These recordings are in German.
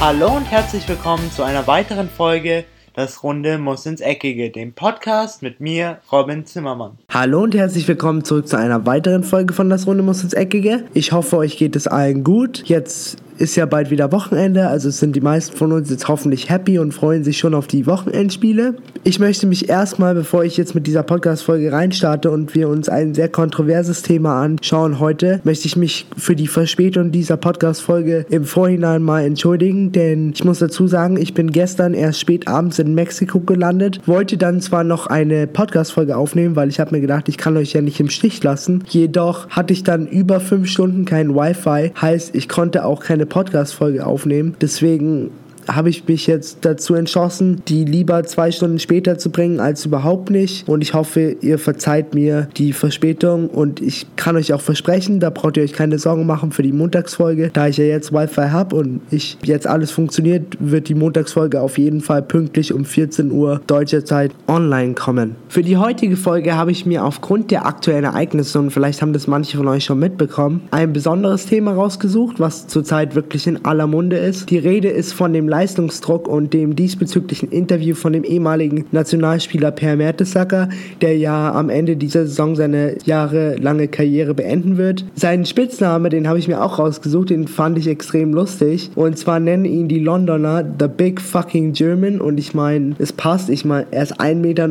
Hallo und herzlich willkommen zu einer weiteren Folge Das Runde muss ins Eckige, dem Podcast mit mir, Robin Zimmermann. Hallo und herzlich willkommen zurück zu einer weiteren Folge von Das Runde muss ins Eckige. Ich hoffe, euch geht es allen gut. Jetzt ist ja bald wieder Wochenende, also sind die meisten von uns jetzt hoffentlich happy und freuen sich schon auf die Wochenendspiele. Ich möchte mich erstmal, bevor ich jetzt mit dieser Podcast-Folge reinstarte und wir uns ein sehr kontroverses Thema anschauen heute, möchte ich mich für die Verspätung dieser Podcast-Folge im Vorhinein mal entschuldigen, denn ich muss dazu sagen, ich bin gestern erst spät abends in Mexiko gelandet, wollte dann zwar noch eine Podcast-Folge aufnehmen, weil ich habe mir gedacht, ich kann euch ja nicht im Stich lassen, jedoch hatte ich dann über fünf Stunden kein Wi-Fi, heißt, ich konnte auch keine Podcast-Folge aufnehmen. Deswegen habe ich mich jetzt dazu entschlossen, die lieber zwei Stunden später zu bringen als überhaupt nicht. Und ich hoffe, ihr verzeiht mir die Verspätung. Und ich kann euch auch versprechen, da braucht ihr euch keine Sorgen machen für die Montagsfolge. Da ich ja jetzt Wi-Fi habe und ich jetzt alles funktioniert, wird die Montagsfolge auf jeden Fall pünktlich um 14 Uhr deutscher Zeit online kommen. Für die heutige Folge habe ich mir aufgrund der aktuellen Ereignisse, und vielleicht haben das manche von euch schon mitbekommen, ein besonderes Thema rausgesucht, was zurzeit wirklich in aller Munde ist. Die Rede ist von dem Leistungsdruck und dem diesbezüglichen Interview von dem ehemaligen Nationalspieler Per Mertesacker, der ja am Ende dieser Saison seine jahrelange Karriere beenden wird. Seinen Spitzname, den habe ich mir auch rausgesucht, den fand ich extrem lustig. Und zwar nennen ihn die Londoner The Big Fucking German. Und ich meine, es passt. Ich meine, er ist 1,99 Meter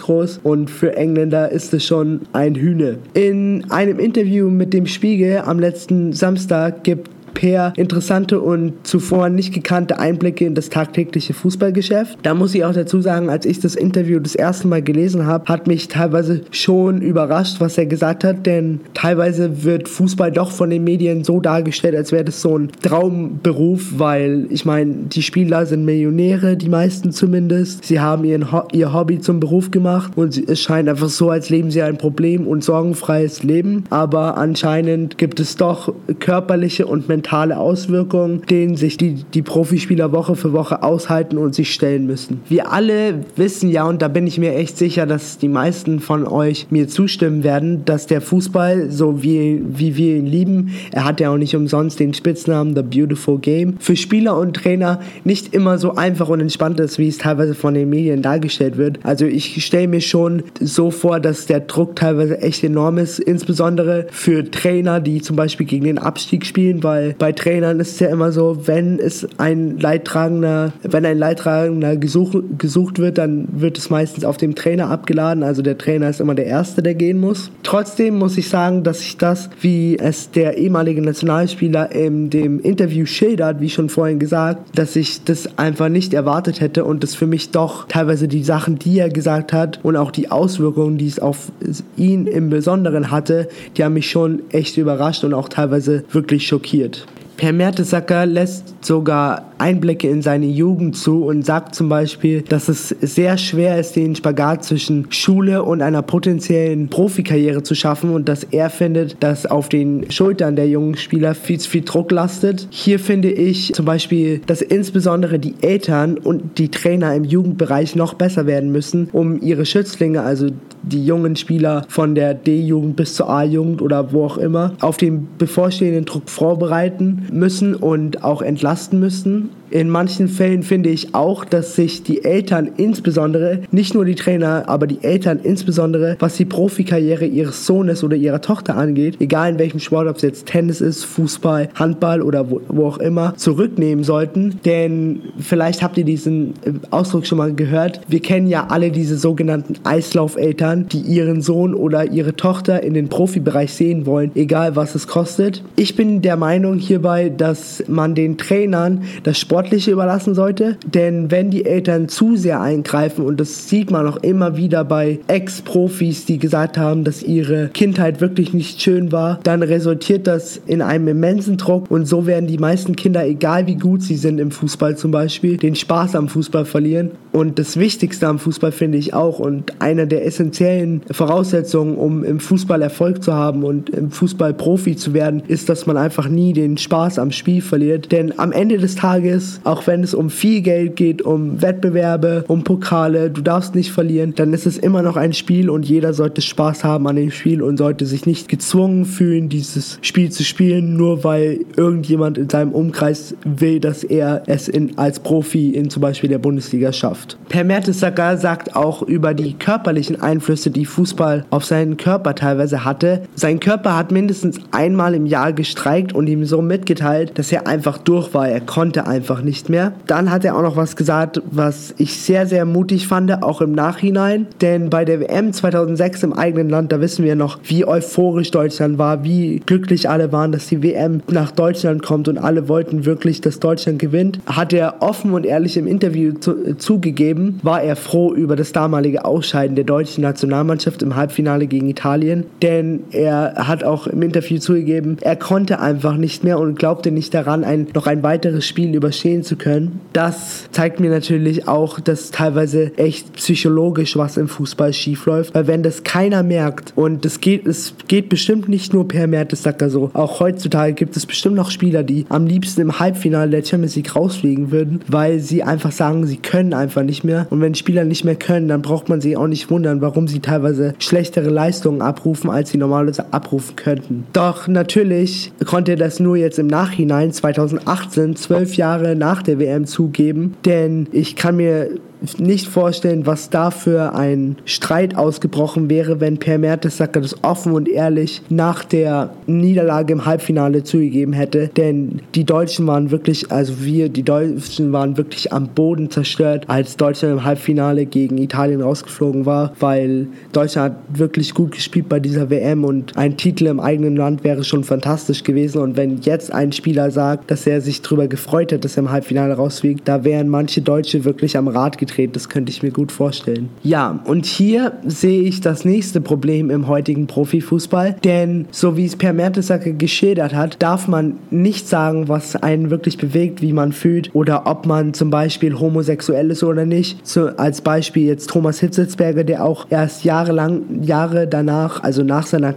groß und für Engländer ist es schon ein Hühne. In einem Interview mit dem Spiegel am letzten Samstag gibt Per interessante und zuvor nicht gekannte Einblicke in das tagtägliche Fußballgeschäft. Da muss ich auch dazu sagen, als ich das Interview das erste Mal gelesen habe, hat mich teilweise schon überrascht, was er gesagt hat, denn teilweise wird Fußball doch von den Medien so dargestellt, als wäre das so ein Traumberuf, weil ich meine, die Spieler sind Millionäre, die meisten zumindest. Sie haben ihren Ho ihr Hobby zum Beruf gemacht und es scheint einfach so, als leben sie ein Problem und sorgenfreies Leben. Aber anscheinend gibt es doch körperliche und mentale mentale Auswirkungen, denen sich die, die Profispieler Woche für Woche aushalten und sich stellen müssen. Wir alle wissen ja, und da bin ich mir echt sicher, dass die meisten von euch mir zustimmen werden, dass der Fußball, so wie, wie wir ihn lieben, er hat ja auch nicht umsonst den Spitznamen The Beautiful Game, für Spieler und Trainer nicht immer so einfach und entspannt ist, wie es teilweise von den Medien dargestellt wird. Also ich stelle mir schon so vor, dass der Druck teilweise echt enorm ist, insbesondere für Trainer, die zum Beispiel gegen den Abstieg spielen, weil bei Trainern ist es ja immer so, wenn es ein Leidtragender, wenn ein Leidtragender gesuch, gesucht wird, dann wird es meistens auf dem Trainer abgeladen. Also der Trainer ist immer der Erste, der gehen muss. Trotzdem muss ich sagen, dass ich das, wie es der ehemalige Nationalspieler in dem Interview schildert, wie schon vorhin gesagt, dass ich das einfach nicht erwartet hätte und das für mich doch teilweise die Sachen, die er gesagt hat und auch die Auswirkungen, die es auf ihn im Besonderen hatte, die haben mich schon echt überrascht und auch teilweise wirklich schockiert. Per Mertesacker lässt sogar Einblicke in seine Jugend zu und sagt zum Beispiel, dass es sehr schwer ist, den Spagat zwischen Schule und einer potenziellen Profikarriere zu schaffen und dass er findet, dass auf den Schultern der jungen Spieler viel zu viel Druck lastet. Hier finde ich zum Beispiel, dass insbesondere die Eltern und die Trainer im Jugendbereich noch besser werden müssen, um ihre Schützlinge, also die jungen Spieler von der D-Jugend bis zur A-Jugend oder wo auch immer, auf den bevorstehenden Druck vorbereiten müssen und auch entlasten müssen in manchen Fällen finde ich auch, dass sich die Eltern insbesondere, nicht nur die Trainer, aber die Eltern insbesondere, was die Profikarriere ihres Sohnes oder ihrer Tochter angeht, egal in welchem Sport, ob es jetzt Tennis ist, Fußball, Handball oder wo, wo auch immer, zurücknehmen sollten. Denn vielleicht habt ihr diesen äh, Ausdruck schon mal gehört. Wir kennen ja alle diese sogenannten Eislaufeltern, die ihren Sohn oder ihre Tochter in den Profibereich sehen wollen, egal was es kostet. Ich bin der Meinung hierbei, dass man den Trainern das Sport Sportliche überlassen sollte. Denn wenn die Eltern zu sehr eingreifen, und das sieht man auch immer wieder bei Ex-Profis, die gesagt haben, dass ihre Kindheit wirklich nicht schön war, dann resultiert das in einem immensen Druck und so werden die meisten Kinder, egal wie gut sie sind im Fußball zum Beispiel, den Spaß am Fußball verlieren. Und das Wichtigste am Fußball finde ich auch und eine der essentiellen Voraussetzungen, um im Fußball Erfolg zu haben und im Fußball Profi zu werden, ist, dass man einfach nie den Spaß am Spiel verliert. Denn am Ende des Tages ist, auch wenn es um viel Geld geht, um Wettbewerbe, um Pokale, du darfst nicht verlieren, dann ist es immer noch ein Spiel und jeder sollte Spaß haben an dem Spiel und sollte sich nicht gezwungen fühlen, dieses Spiel zu spielen, nur weil irgendjemand in seinem Umkreis will, dass er es in, als Profi in zum Beispiel der Bundesliga schafft. Per Mertesacker sagt auch über die körperlichen Einflüsse, die Fußball auf seinen Körper teilweise hatte. Sein Körper hat mindestens einmal im Jahr gestreikt und ihm so mitgeteilt, dass er einfach durch war. Er konnte einfach nicht mehr. Dann hat er auch noch was gesagt, was ich sehr, sehr mutig fand, auch im Nachhinein. Denn bei der WM 2006 im eigenen Land, da wissen wir noch, wie euphorisch Deutschland war, wie glücklich alle waren, dass die WM nach Deutschland kommt und alle wollten wirklich, dass Deutschland gewinnt. Hat er offen und ehrlich im Interview zu, zugegeben, war er froh über das damalige Ausscheiden der deutschen Nationalmannschaft im Halbfinale gegen Italien. Denn er hat auch im Interview zugegeben, er konnte einfach nicht mehr und glaubte nicht daran, ein, noch ein weiteres Spiel überstehen zu können. Das zeigt mir natürlich auch, dass teilweise echt psychologisch was im Fußball schief läuft, weil wenn das keiner merkt und es geht, es geht bestimmt nicht nur per Mertesacker so. Auch heutzutage gibt es bestimmt noch Spieler, die am liebsten im Halbfinale der Champions League rausfliegen würden, weil sie einfach sagen, sie können einfach nicht mehr. Und wenn Spieler nicht mehr können, dann braucht man sich auch nicht wundern, warum sie teilweise schlechtere Leistungen abrufen, als sie normalerweise abrufen könnten. Doch natürlich konnte das nur jetzt im Nachhinein 2018, zwölf Jahre nach der WM zugeben, denn ich kann mir nicht vorstellen, was da für ein Streit ausgebrochen wäre, wenn Per Mertesacker das offen und ehrlich nach der Niederlage im Halbfinale zugegeben hätte. Denn die Deutschen waren wirklich, also wir, die Deutschen waren wirklich am Boden zerstört, als Deutschland im Halbfinale gegen Italien rausgeflogen war, weil Deutschland hat wirklich gut gespielt bei dieser WM und ein Titel im eigenen Land wäre schon fantastisch gewesen. Und wenn jetzt ein Spieler sagt, dass er sich darüber gefreut hat, dass er im Halbfinale rausfliegt, da wären manche Deutsche wirklich am Rad getreten gedreht. Das könnte ich mir gut vorstellen. Ja, und hier sehe ich das nächste Problem im heutigen Profifußball. Denn so wie es Per Mertesacker geschildert hat, darf man nicht sagen, was einen wirklich bewegt, wie man fühlt oder ob man zum Beispiel homosexuell ist oder nicht. So als Beispiel jetzt Thomas Hitzelsberger, der auch erst jahrelang, Jahre danach, also nach seiner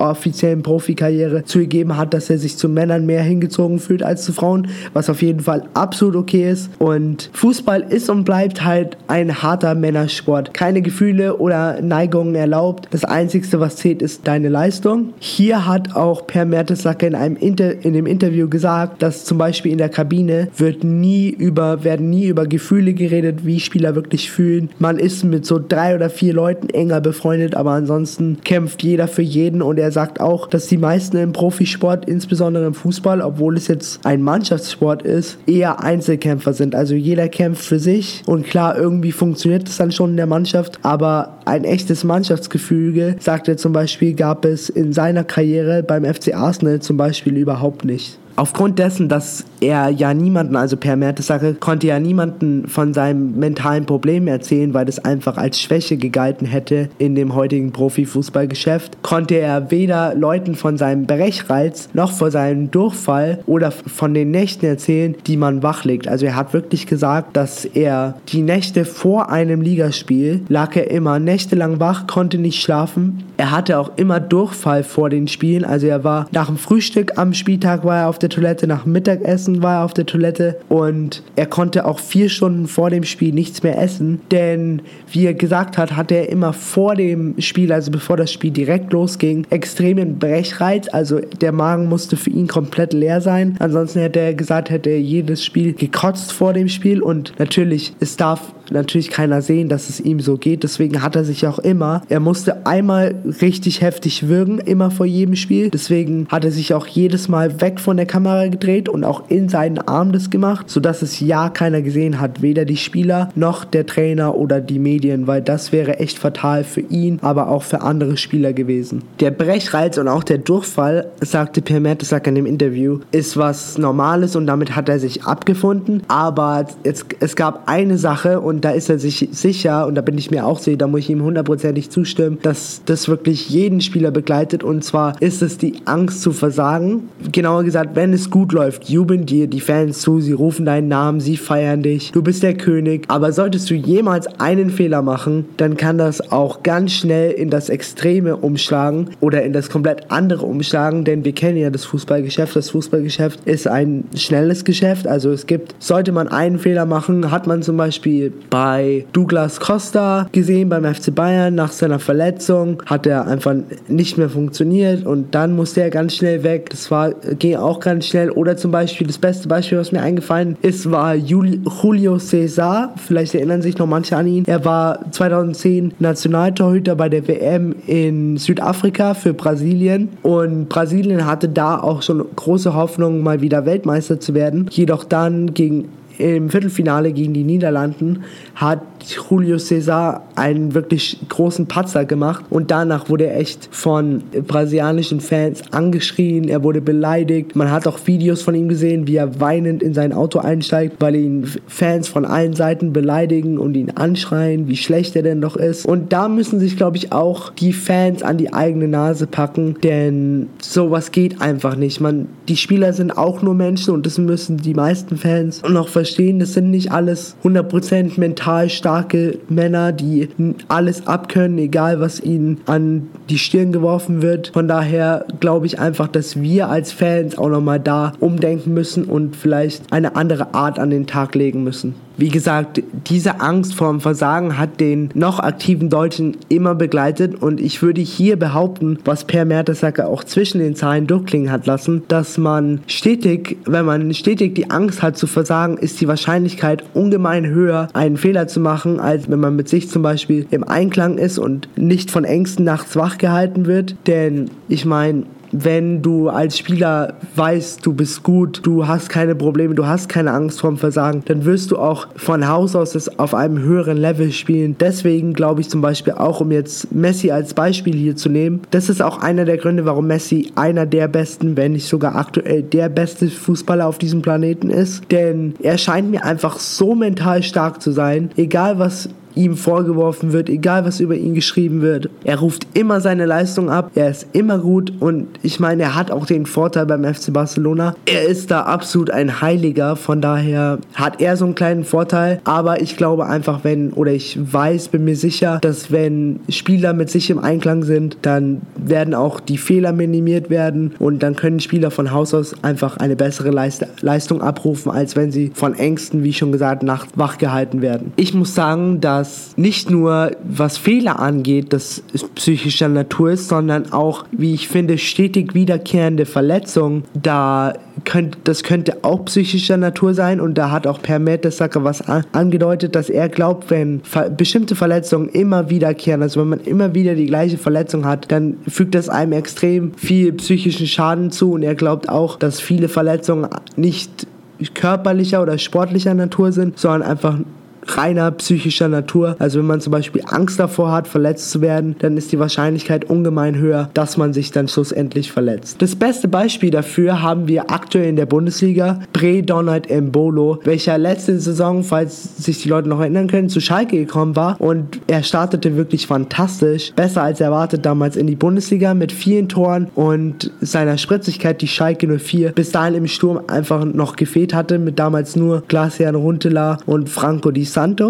offiziellen Profikarriere zugegeben hat, dass er sich zu Männern mehr hingezogen fühlt als zu Frauen, was auf jeden Fall absolut okay ist. Und Fußball ist und bleibt halt ein harter Männersport. Keine Gefühle oder Neigungen erlaubt. Das Einzige, was zählt, ist deine Leistung. Hier hat auch Per Mertesacker in einem Inter in dem Interview gesagt, dass zum Beispiel in der Kabine wird nie über, werden nie über Gefühle geredet, wie Spieler wirklich fühlen. Man ist mit so drei oder vier Leuten enger befreundet, aber ansonsten kämpft jeder für jeden und er er sagt auch, dass die meisten im Profisport, insbesondere im Fußball, obwohl es jetzt ein Mannschaftssport ist, eher Einzelkämpfer sind. Also jeder kämpft für sich und klar, irgendwie funktioniert es dann schon in der Mannschaft, aber ein echtes Mannschaftsgefüge, sagt er zum Beispiel, gab es in seiner Karriere beim FC Arsenal zum Beispiel überhaupt nicht. Aufgrund dessen, dass er ja niemanden, also Per Mertesacker, konnte ja niemanden von seinem mentalen Problem erzählen, weil das einfach als Schwäche gegalten hätte in dem heutigen Profifußballgeschäft, konnte er weder Leuten von seinem Brechreiz noch von seinem Durchfall oder von den Nächten erzählen, die man wachlegt. Also er hat wirklich gesagt, dass er die Nächte vor einem Ligaspiel lag er immer nächtelang wach, konnte nicht schlafen. Er hatte auch immer Durchfall vor den Spielen, also er war nach dem Frühstück am Spieltag war er auf der Toilette, nach Mittagessen war er auf der Toilette und er konnte auch vier Stunden vor dem Spiel nichts mehr essen, denn wie er gesagt hat, hatte er immer vor dem Spiel, also bevor das Spiel direkt losging, extremen Brechreiz, also der Magen musste für ihn komplett leer sein. Ansonsten hätte er gesagt, hätte er jedes Spiel gekotzt vor dem Spiel. Und natürlich, es darf natürlich keiner sehen, dass es ihm so geht. Deswegen hat er sich auch immer, er musste einmal richtig heftig würgen, immer vor jedem Spiel. Deswegen hat er sich auch jedes Mal weg von der Kamera gedreht und auch in seinen Arm das gemacht, sodass es ja keiner gesehen hat, weder die Spieler noch der Trainer oder die Medien, weil das wäre echt fatal für ihn, aber auch für andere Spieler gewesen. Der Brechreiz und auch der Durchfall, sagte Per Mertesacker in dem Interview, ist was Normales und damit hat er sich abgefunden. Aber es, es gab eine Sache und und da ist er sich sicher und da bin ich mir auch sicher, da muss ich ihm hundertprozentig zustimmen, dass das wirklich jeden Spieler begleitet. Und zwar ist es die Angst zu versagen. Genauer gesagt, wenn es gut läuft, jubeln dir die Fans zu, sie rufen deinen Namen, sie feiern dich, du bist der König, aber solltest du jemals einen Fehler machen, dann kann das auch ganz schnell in das Extreme umschlagen oder in das komplett andere umschlagen, denn wir kennen ja das Fußballgeschäft. Das Fußballgeschäft ist ein schnelles Geschäft, also es gibt, sollte man einen Fehler machen, hat man zum Beispiel bei Douglas Costa gesehen beim FC Bayern nach seiner Verletzung, hat er einfach nicht mehr funktioniert und dann musste er ganz schnell weg. Das war, ging auch ganz schnell. Oder zum Beispiel, das beste Beispiel, was mir eingefallen ist, war Julio Cesar. Vielleicht erinnern sich noch manche an ihn. Er war 2010 Nationaltorhüter bei der WM in Südafrika für Brasilien und Brasilien hatte da auch schon große Hoffnung, mal wieder Weltmeister zu werden. Jedoch dann gegen im Viertelfinale gegen die Niederlanden hat Julio Cesar einen wirklich großen Patzer gemacht und danach wurde er echt von brasilianischen Fans angeschrien, er wurde beleidigt. Man hat auch Videos von ihm gesehen, wie er weinend in sein Auto einsteigt, weil ihn Fans von allen Seiten beleidigen und ihn anschreien, wie schlecht er denn doch ist. Und da müssen sich, glaube ich, auch die Fans an die eigene Nase packen, denn sowas geht einfach nicht. Man, die Spieler sind auch nur Menschen und das müssen die meisten Fans noch verstehen. Das sind nicht alles 100% mental stark starke Männer, die alles abkönnen, egal was ihnen an die Stirn geworfen wird. Von daher glaube ich einfach, dass wir als Fans auch nochmal da umdenken müssen und vielleicht eine andere Art an den Tag legen müssen. Wie gesagt, diese Angst vor dem Versagen hat den noch aktiven Deutschen immer begleitet und ich würde hier behaupten, was Per Mertesacker auch zwischen den Zahlen durchklingen hat lassen, dass man stetig, wenn man stetig die Angst hat zu versagen, ist die Wahrscheinlichkeit ungemein höher, einen Fehler zu machen, als wenn man mit sich zum Beispiel im Einklang ist und nicht von Ängsten nachts wach gehalten wird. Denn ich meine, wenn du als Spieler weißt, du bist gut, du hast keine Probleme, du hast keine Angst vorm Versagen, dann wirst du auch von Haus aus das auf einem höheren Level spielen. Deswegen glaube ich zum Beispiel auch, um jetzt Messi als Beispiel hier zu nehmen, das ist auch einer der Gründe, warum Messi einer der besten, wenn nicht sogar aktuell der beste Fußballer auf diesem Planeten ist. Denn er scheint mir einfach so mental stark zu sein, egal was ihm vorgeworfen wird, egal was über ihn geschrieben wird. Er ruft immer seine Leistung ab, er ist immer gut und ich meine, er hat auch den Vorteil beim FC Barcelona. Er ist da absolut ein Heiliger, von daher hat er so einen kleinen Vorteil, aber ich glaube einfach, wenn, oder ich weiß, bin mir sicher, dass wenn Spieler mit sich im Einklang sind, dann werden auch die Fehler minimiert werden und dann können Spieler von Haus aus einfach eine bessere Leist Leistung abrufen, als wenn sie von Ängsten, wie schon gesagt, nachts wach gehalten werden. Ich muss sagen, dass dass nicht nur was Fehler angeht, das psychischer Natur ist, sondern auch, wie ich finde, stetig wiederkehrende Verletzungen, da könnt, das könnte auch psychischer Natur sein. Und da hat auch Per Mertesacker was angedeutet, dass er glaubt, wenn bestimmte Verletzungen immer wiederkehren, also wenn man immer wieder die gleiche Verletzung hat, dann fügt das einem extrem viel psychischen Schaden zu. Und er glaubt auch, dass viele Verletzungen nicht körperlicher oder sportlicher Natur sind, sondern einfach reiner psychischer Natur. Also wenn man zum Beispiel Angst davor hat, verletzt zu werden, dann ist die Wahrscheinlichkeit ungemein höher, dass man sich dann schlussendlich verletzt. Das beste Beispiel dafür haben wir aktuell in der Bundesliga, Bre Donald Mbolo, welcher letzte Saison, falls sich die Leute noch erinnern können, zu Schalke gekommen war und er startete wirklich fantastisch, besser als erwartet damals in die Bundesliga mit vielen Toren und seiner Spritzigkeit, die Schalke 04 bis dahin im Sturm einfach noch gefehlt hatte, mit damals nur Glacian Runtela und Franco Di Santo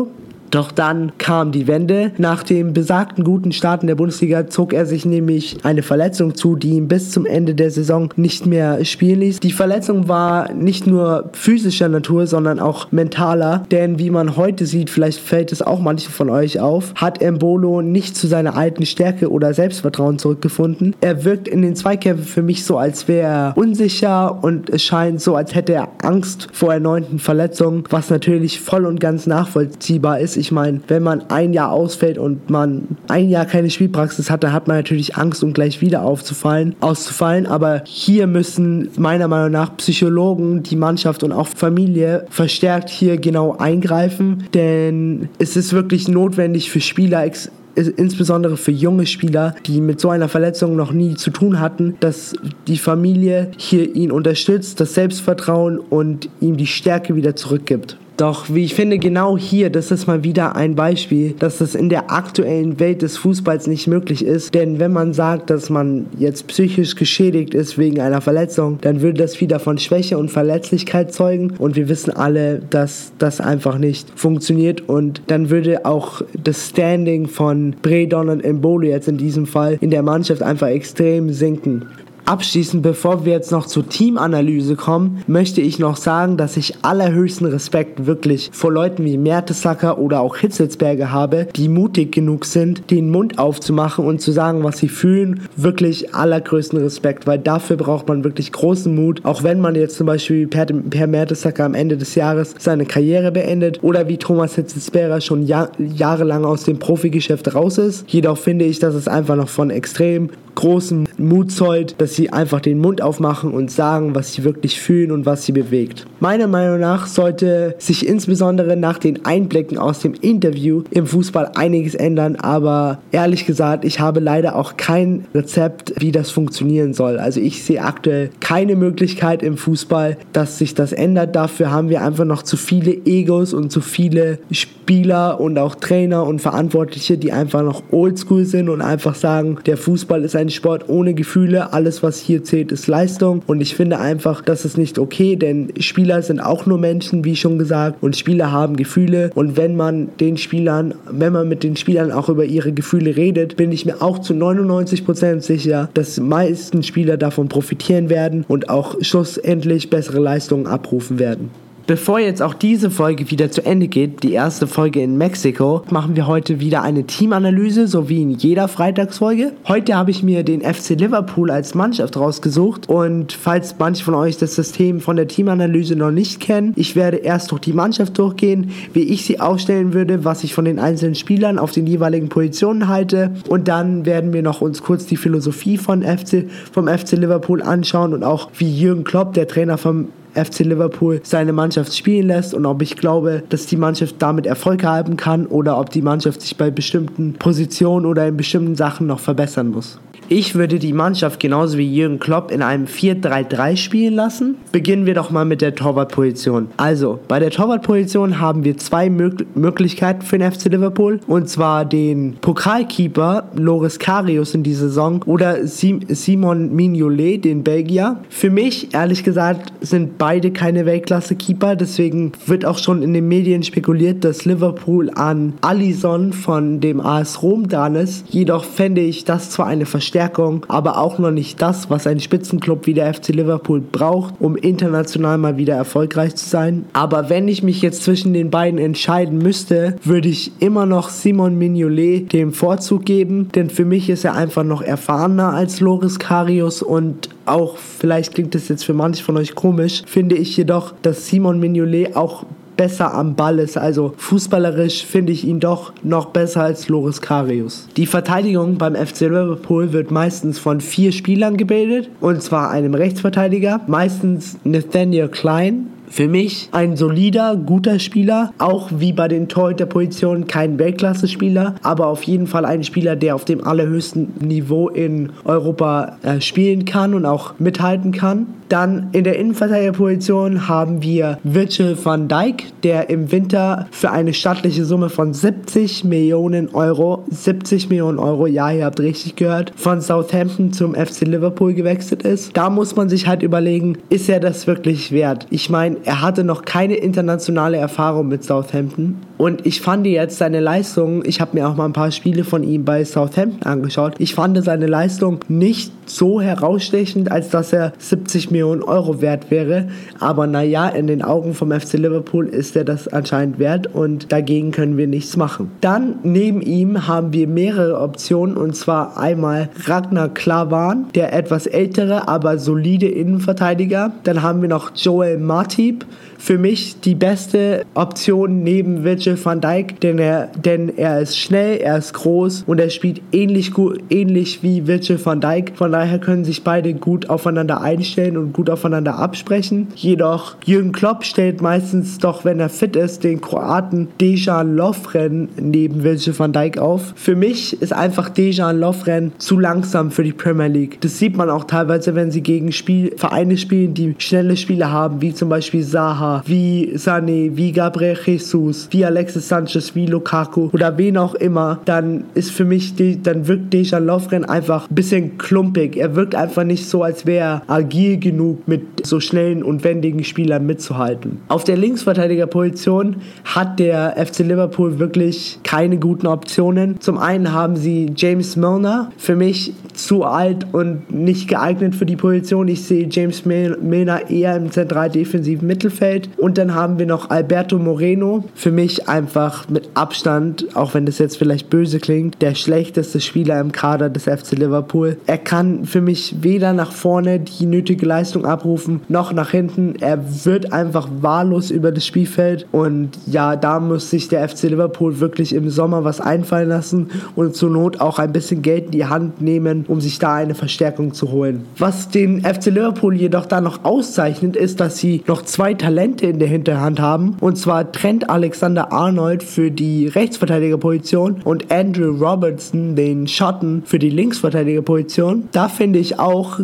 Doch dann kam die Wende. Nach dem besagten guten Start in der Bundesliga zog er sich nämlich eine Verletzung zu, die ihn bis zum Ende der Saison nicht mehr spielen ließ. Die Verletzung war nicht nur physischer Natur, sondern auch mentaler, denn wie man heute sieht, vielleicht fällt es auch manchen von euch auf, hat Embolo nicht zu seiner alten Stärke oder Selbstvertrauen zurückgefunden. Er wirkt in den Zweikämpfen für mich so, als wäre er unsicher und es scheint so, als hätte er Angst vor erneuten Verletzungen, was natürlich voll und ganz nachvollziehbar ist. Ich meine, wenn man ein Jahr ausfällt und man ein Jahr keine Spielpraxis hat, dann hat man natürlich Angst, um gleich wieder aufzufallen, auszufallen. Aber hier müssen meiner Meinung nach Psychologen, die Mannschaft und auch Familie verstärkt hier genau eingreifen, denn es ist wirklich notwendig für Spieler, insbesondere für junge Spieler, die mit so einer Verletzung noch nie zu tun hatten, dass die Familie hier ihn unterstützt, das Selbstvertrauen und ihm die Stärke wieder zurückgibt. Doch wie ich finde, genau hier, das ist mal wieder ein Beispiel, dass das in der aktuellen Welt des Fußballs nicht möglich ist. Denn wenn man sagt, dass man jetzt psychisch geschädigt ist wegen einer Verletzung, dann würde das wieder von Schwäche und Verletzlichkeit zeugen. Und wir wissen alle, dass das einfach nicht funktioniert. Und dann würde auch das Standing von Bredon und Embolo jetzt in diesem Fall in der Mannschaft einfach extrem sinken. Abschließend, bevor wir jetzt noch zur Teamanalyse kommen, möchte ich noch sagen, dass ich allerhöchsten Respekt wirklich vor Leuten wie Mertesacker oder auch Hitzelsberger habe, die mutig genug sind, den Mund aufzumachen und zu sagen, was sie fühlen. Wirklich allergrößten Respekt, weil dafür braucht man wirklich großen Mut. Auch wenn man jetzt zum Beispiel per, per Mertesacker am Ende des Jahres seine Karriere beendet oder wie Thomas Hitzelsberger schon jahr, jahrelang aus dem Profigeschäft raus ist. Jedoch finde ich, dass es einfach noch von extrem großem Mut zollt, dass sie einfach den Mund aufmachen und sagen, was sie wirklich fühlen und was sie bewegt. Meiner Meinung nach sollte sich insbesondere nach den Einblicken aus dem Interview im Fußball einiges ändern, aber ehrlich gesagt, ich habe leider auch kein Rezept, wie das funktionieren soll. Also ich sehe aktuell keine Möglichkeit im Fußball, dass sich das ändert. Dafür haben wir einfach noch zu viele Egos und zu viele Spieler und auch Trainer und Verantwortliche, die einfach noch oldschool sind und einfach sagen, der Fußball ist ein Sport ohne Gefühle. Alles, was hier zählt, ist Leistung. Und ich finde einfach, das ist nicht okay, denn Spieler sind auch nur Menschen, wie schon gesagt. Und Spieler haben Gefühle. Und wenn man den Spielern, wenn man mit den Spielern auch über ihre Gefühle redet, bin ich mir auch zu 99% sicher, dass die meisten Spieler davon profitieren werden und auch schlussendlich bessere Leistungen abrufen werden. Bevor jetzt auch diese Folge wieder zu Ende geht, die erste Folge in Mexiko, machen wir heute wieder eine Teamanalyse, so wie in jeder Freitagsfolge. Heute habe ich mir den FC Liverpool als Mannschaft rausgesucht und falls manche von euch das System von der Teamanalyse noch nicht kennen, ich werde erst durch die Mannschaft durchgehen, wie ich sie aufstellen würde, was ich von den einzelnen Spielern auf den jeweiligen Positionen halte und dann werden wir noch uns kurz die Philosophie von FC, vom FC Liverpool anschauen und auch wie Jürgen Klopp, der Trainer vom FC Liverpool seine Mannschaft spielen lässt und ob ich glaube, dass die Mannschaft damit Erfolg haben kann oder ob die Mannschaft sich bei bestimmten Positionen oder in bestimmten Sachen noch verbessern muss. Ich würde die Mannschaft genauso wie Jürgen Klopp in einem 4-3-3 spielen lassen. Beginnen wir doch mal mit der Torwartposition. Also, bei der Torwartposition haben wir zwei Mög Möglichkeiten für den FC Liverpool. Und zwar den Pokalkeeper Loris Karius in dieser Saison oder Simon Mignolet, den Belgier. Für mich, ehrlich gesagt, sind beide keine Weltklasse-Keeper. Deswegen wird auch schon in den Medien spekuliert, dass Liverpool an Allison von dem AS Rom dran ist. Jedoch fände ich das zwar eine Verstärkung, Verstärkung, aber auch noch nicht das, was ein Spitzenclub wie der FC Liverpool braucht, um international mal wieder erfolgreich zu sein. Aber wenn ich mich jetzt zwischen den beiden entscheiden müsste, würde ich immer noch Simon Mignolet den Vorzug geben, denn für mich ist er einfach noch erfahrener als Loris Karius und auch, vielleicht klingt das jetzt für manche von euch komisch, finde ich jedoch, dass Simon Mignolet auch besser am Ball ist. Also fußballerisch finde ich ihn doch noch besser als Loris Karius. Die Verteidigung beim FC Liverpool wird meistens von vier Spielern gebildet. Und zwar einem Rechtsverteidiger, meistens Nathaniel Klein, für mich ein solider, guter Spieler, auch wie bei den Torhüterpositionen kein Weltklasse-Spieler, aber auf jeden Fall ein Spieler, der auf dem allerhöchsten Niveau in Europa äh, spielen kann und auch mithalten kann. Dann in der Innenverteidigerposition haben wir Virgil van Dijk, der im Winter für eine stattliche Summe von 70 Millionen Euro, 70 Millionen Euro, ja, ihr habt richtig gehört, von Southampton zum FC Liverpool gewechselt ist. Da muss man sich halt überlegen, ist er das wirklich wert? Ich meine, er hatte noch keine internationale Erfahrung mit Southampton. Und ich fand jetzt seine Leistung, ich habe mir auch mal ein paar Spiele von ihm bei Southampton angeschaut. Ich fand seine Leistung nicht so herausstechend, als dass er 70 Millionen Euro wert wäre. Aber naja, in den Augen vom FC Liverpool ist er das anscheinend wert und dagegen können wir nichts machen. Dann neben ihm haben wir mehrere Optionen und zwar einmal Ragnar Klavan, der etwas ältere, aber solide Innenverteidiger. Dann haben wir noch Joel Matip, für mich die beste Option neben Virgil van Dijk, denn er, denn er ist schnell, er ist groß und er spielt ähnlich gut, ähnlich wie Virgil van Dijk. Von daher können sich beide gut aufeinander einstellen und gut aufeinander absprechen. Jedoch Jürgen Klopp stellt meistens doch, wenn er fit ist, den Kroaten Dejan Lovren neben Virgil van Dijk auf. Für mich ist einfach Dejan Lovren zu langsam für die Premier League. Das sieht man auch teilweise, wenn sie gegen Spiel, Vereine spielen, die schnelle Spieler haben, wie zum Beispiel Saha Wie Sané, wie Gabriel Jesus, wie Alexis Sanchez, wie Lukaku oder wen auch immer, dann ist für mich, dann wirkt Dejan Lovren einfach ein bisschen klumpig. Er wirkt einfach nicht so, als wäre er agil genug, mit so schnellen und wendigen Spielern mitzuhalten. Auf der Linksverteidigerposition hat der FC Liverpool wirklich keine guten Optionen. Zum einen haben sie James Milner, für mich zu alt und nicht geeignet für die Position. Ich sehe James Milner eher im zentral defensiven Mittelfeld. Und dann haben wir noch Alberto Moreno, für mich einfach mit Abstand, auch wenn das jetzt vielleicht böse klingt, der schlechteste Spieler im Kader des FC Liverpool. Er kann für mich weder nach vorne die nötige Leistung abrufen, noch nach hinten. Er wird einfach wahllos über das Spielfeld und ja, da muss sich der FC Liverpool wirklich im Sommer was einfallen lassen und zur Not auch ein bisschen Geld in die Hand nehmen, um sich da eine Verstärkung zu holen. Was den FC Liverpool jedoch da noch auszeichnet, ist, dass sie noch zwei Talente in der Hinterhand haben und zwar Trent Alexander-Arnold für die Rechtsverteidigerposition und Andrew Robertson, den Schotten, für die Linksverteidigerposition. Da finde ich auch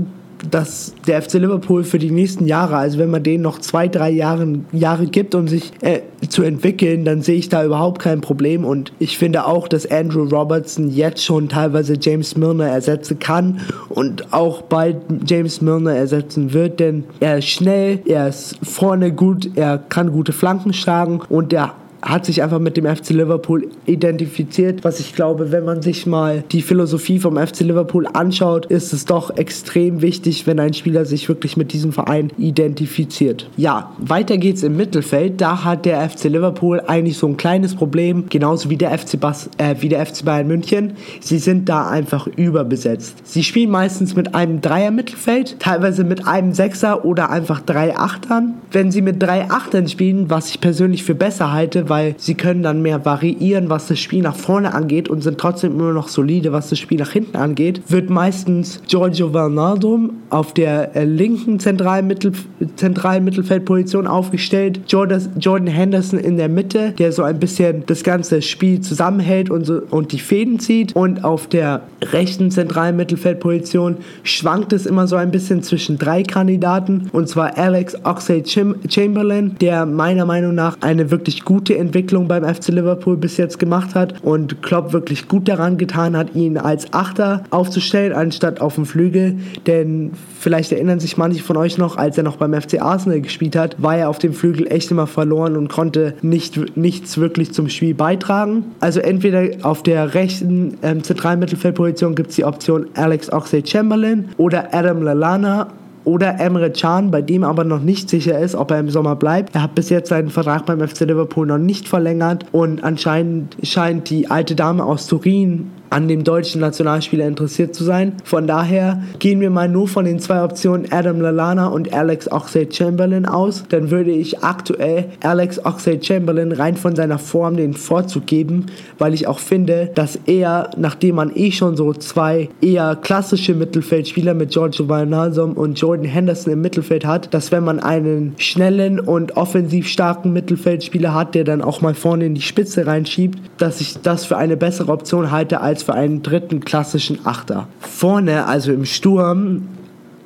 dass der FC Liverpool für die nächsten Jahre, also wenn man denen noch zwei, drei Jahre, Jahre gibt, um sich äh, zu entwickeln, dann sehe ich da überhaupt kein Problem. Und ich finde auch, dass Andrew Robertson jetzt schon teilweise James Milner ersetzen kann und auch bald James Milner ersetzen wird, denn er ist schnell, er ist vorne gut, er kann gute Flanken schlagen und er hat sich einfach mit dem FC Liverpool identifiziert, was ich glaube, wenn man sich mal die Philosophie vom FC Liverpool anschaut, ist es doch extrem wichtig, wenn ein Spieler sich wirklich mit diesem Verein identifiziert. Ja, weiter geht's im Mittelfeld. Da hat der FC Liverpool eigentlich so ein kleines Problem, genauso wie der FC, Bas äh, wie der FC Bayern München. Sie sind da einfach überbesetzt. Sie spielen meistens mit einem Dreier-Mittelfeld, teilweise mit einem Sechser oder einfach drei Achtern. Wenn sie mit drei Achtern spielen, was ich persönlich für besser halte, weil sie können dann mehr variieren, was das Spiel nach vorne angeht und sind trotzdem immer noch solide, was das Spiel nach hinten angeht, wird meistens Giorgio Wijnaldum auf der äh, linken zentralen, Mittel, zentralen Mittelfeldposition aufgestellt, Jordan, Henderson in der Mitte, der so ein bisschen das ganze Spiel zusammenhält und, so, und die Fäden zieht. Und auf der rechten zentralen Mittelfeldposition schwankt es immer so ein bisschen zwischen drei Kandidaten und zwar Alex Oxlade-Chamberlain, der meiner Meinung nach eine wirklich gute Entwicklung beim FC Liverpool bis jetzt gemacht hat und Klopp wirklich gut daran getan hat, ihn als Achter aufzustellen, anstatt auf dem Flügel. Denn vielleicht erinnern sich manche von euch noch, als er noch beim FC Arsenal gespielt hat, war er auf dem Flügel echt immer verloren und konnte nicht, nichts wirklich zum Spiel beitragen. Also entweder auf der rechten ähm, zentralen Mittelfeldposition gibt es die Option Alex Oxlade-Chamberlain oder Adam Lallana oder Emre Can, bei dem aber noch nicht sicher ist, ob er im Sommer bleibt. Er hat bis jetzt seinen Vertrag beim FC Liverpool noch nicht verlängert und anscheinend scheint die alte Dame aus Turin an dem deutschen Nationalspieler interessiert zu sein. Von daher gehen wir mal nur von den zwei Optionen Adam Lallana und Alex Oxlade-Chamberlain aus. Dann würde ich aktuell Alex Oxlade-Chamberlain rein von seiner Form den Vorzug geben, weil ich auch finde, dass er, nachdem man eh schon so zwei eher klassische Mittelfeldspieler mit Giorgio Wijnaldum und Jordan Henderson im Mittelfeld hat, dass wenn man einen schnellen und offensiv starken Mittelfeldspieler hat, der dann auch mal vorne in die Spitze reinschiebt, dass ich das für eine bessere Option halte als für einen dritten klassischen Achter. Vorne, also im Sturm,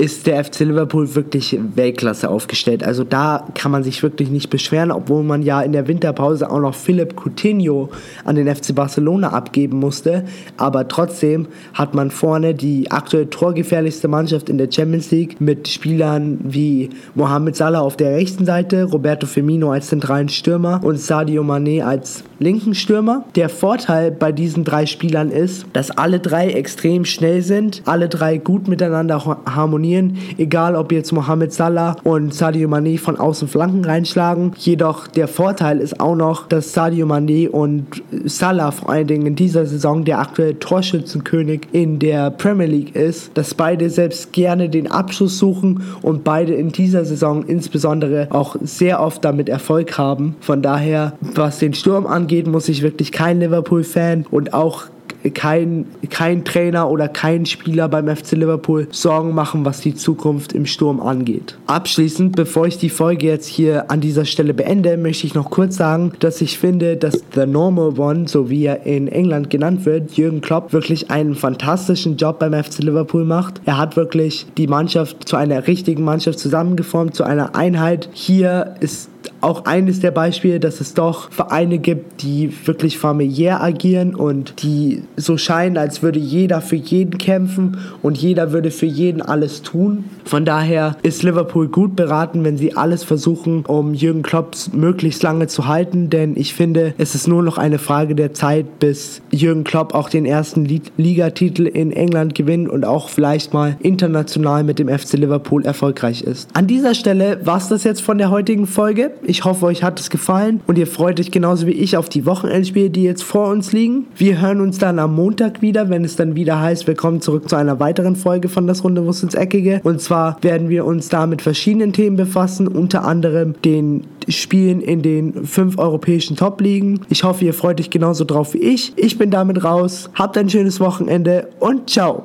ist der FC Liverpool wirklich Weltklasse aufgestellt. Also da kann man sich wirklich nicht beschweren, obwohl man ja in der Winterpause auch noch Philipp Coutinho an den FC Barcelona abgeben musste. Aber trotzdem hat man vorne die aktuell torgefährlichste Mannschaft in der Champions League mit Spielern wie Mohamed Salah auf der rechten Seite, Roberto Firmino als zentralen Stürmer und Sadio Mané als linken Stürmer. Der Vorteil bei diesen drei Spielern ist, dass alle drei extrem schnell sind, alle drei gut miteinander harmonieren harmonieren, egal ob jetzt Mohamed Salah und Sadio Mane von außen Flanken reinschlagen. Jedoch der Vorteil ist auch noch, dass Sadio Mane und Salah vor allen Dingen in dieser Saison der aktuelle Torschützenkönig in der Premier League ist, dass beide selbst gerne den Abschluss suchen und beide in dieser Saison insbesondere auch sehr oft damit Erfolg haben. Von daher, was den Sturm angeht, muss ich wirklich kein Liverpool-Fan und auch kein, kein Trainer oder kein Spieler beim FC Liverpool Sorgen machen, was die Zukunft im Sturm angeht. Abschließend, bevor ich die Folge jetzt hier an dieser Stelle beende, möchte ich noch kurz sagen, dass ich finde, dass The Normal One, so wie er in England genannt wird, Jürgen Klopp, wirklich einen fantastischen Job beim FC Liverpool macht. Er hat wirklich die Mannschaft zu einer richtigen Mannschaft zusammengeformt, zu einer Einheit. Hier ist auch eines der Beispiele, dass es doch Vereine gibt, die wirklich familiär agieren und die so scheinen, als würde jeder für jeden kämpfen und jeder würde für jeden alles tun. Von daher ist Liverpool gut beraten, wenn sie alles versuchen, um Jürgen Klopp möglichst lange zu halten, denn ich finde, es ist nur noch eine Frage der Zeit, bis Jürgen Klopp auch den ersten Ligatitel in England gewinnt und auch vielleicht mal international mit dem FC Liverpool erfolgreich ist. An dieser Stelle war es das jetzt von der heutigen Folge. Ich hoffe, euch hat es gefallen und ihr freut euch genauso wie ich auf die Wochenendspiele, die jetzt vor uns liegen. Wir hören uns dann am Montag wieder, wenn es dann wieder heißt, willkommen zurück zu einer weiteren Folge von Das Runde muss ins Eckige. Und zwar werden wir uns da mit verschiedenen Themen befassen, unter anderem den Spielen in den fünf europäischen Top-Ligen. Ich hoffe, ihr freut euch genauso drauf wie ich. Ich bin damit raus. Habt ein schönes Wochenende und ciao.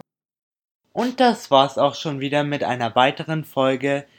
Und das war's auch schon wieder mit einer weiteren Folge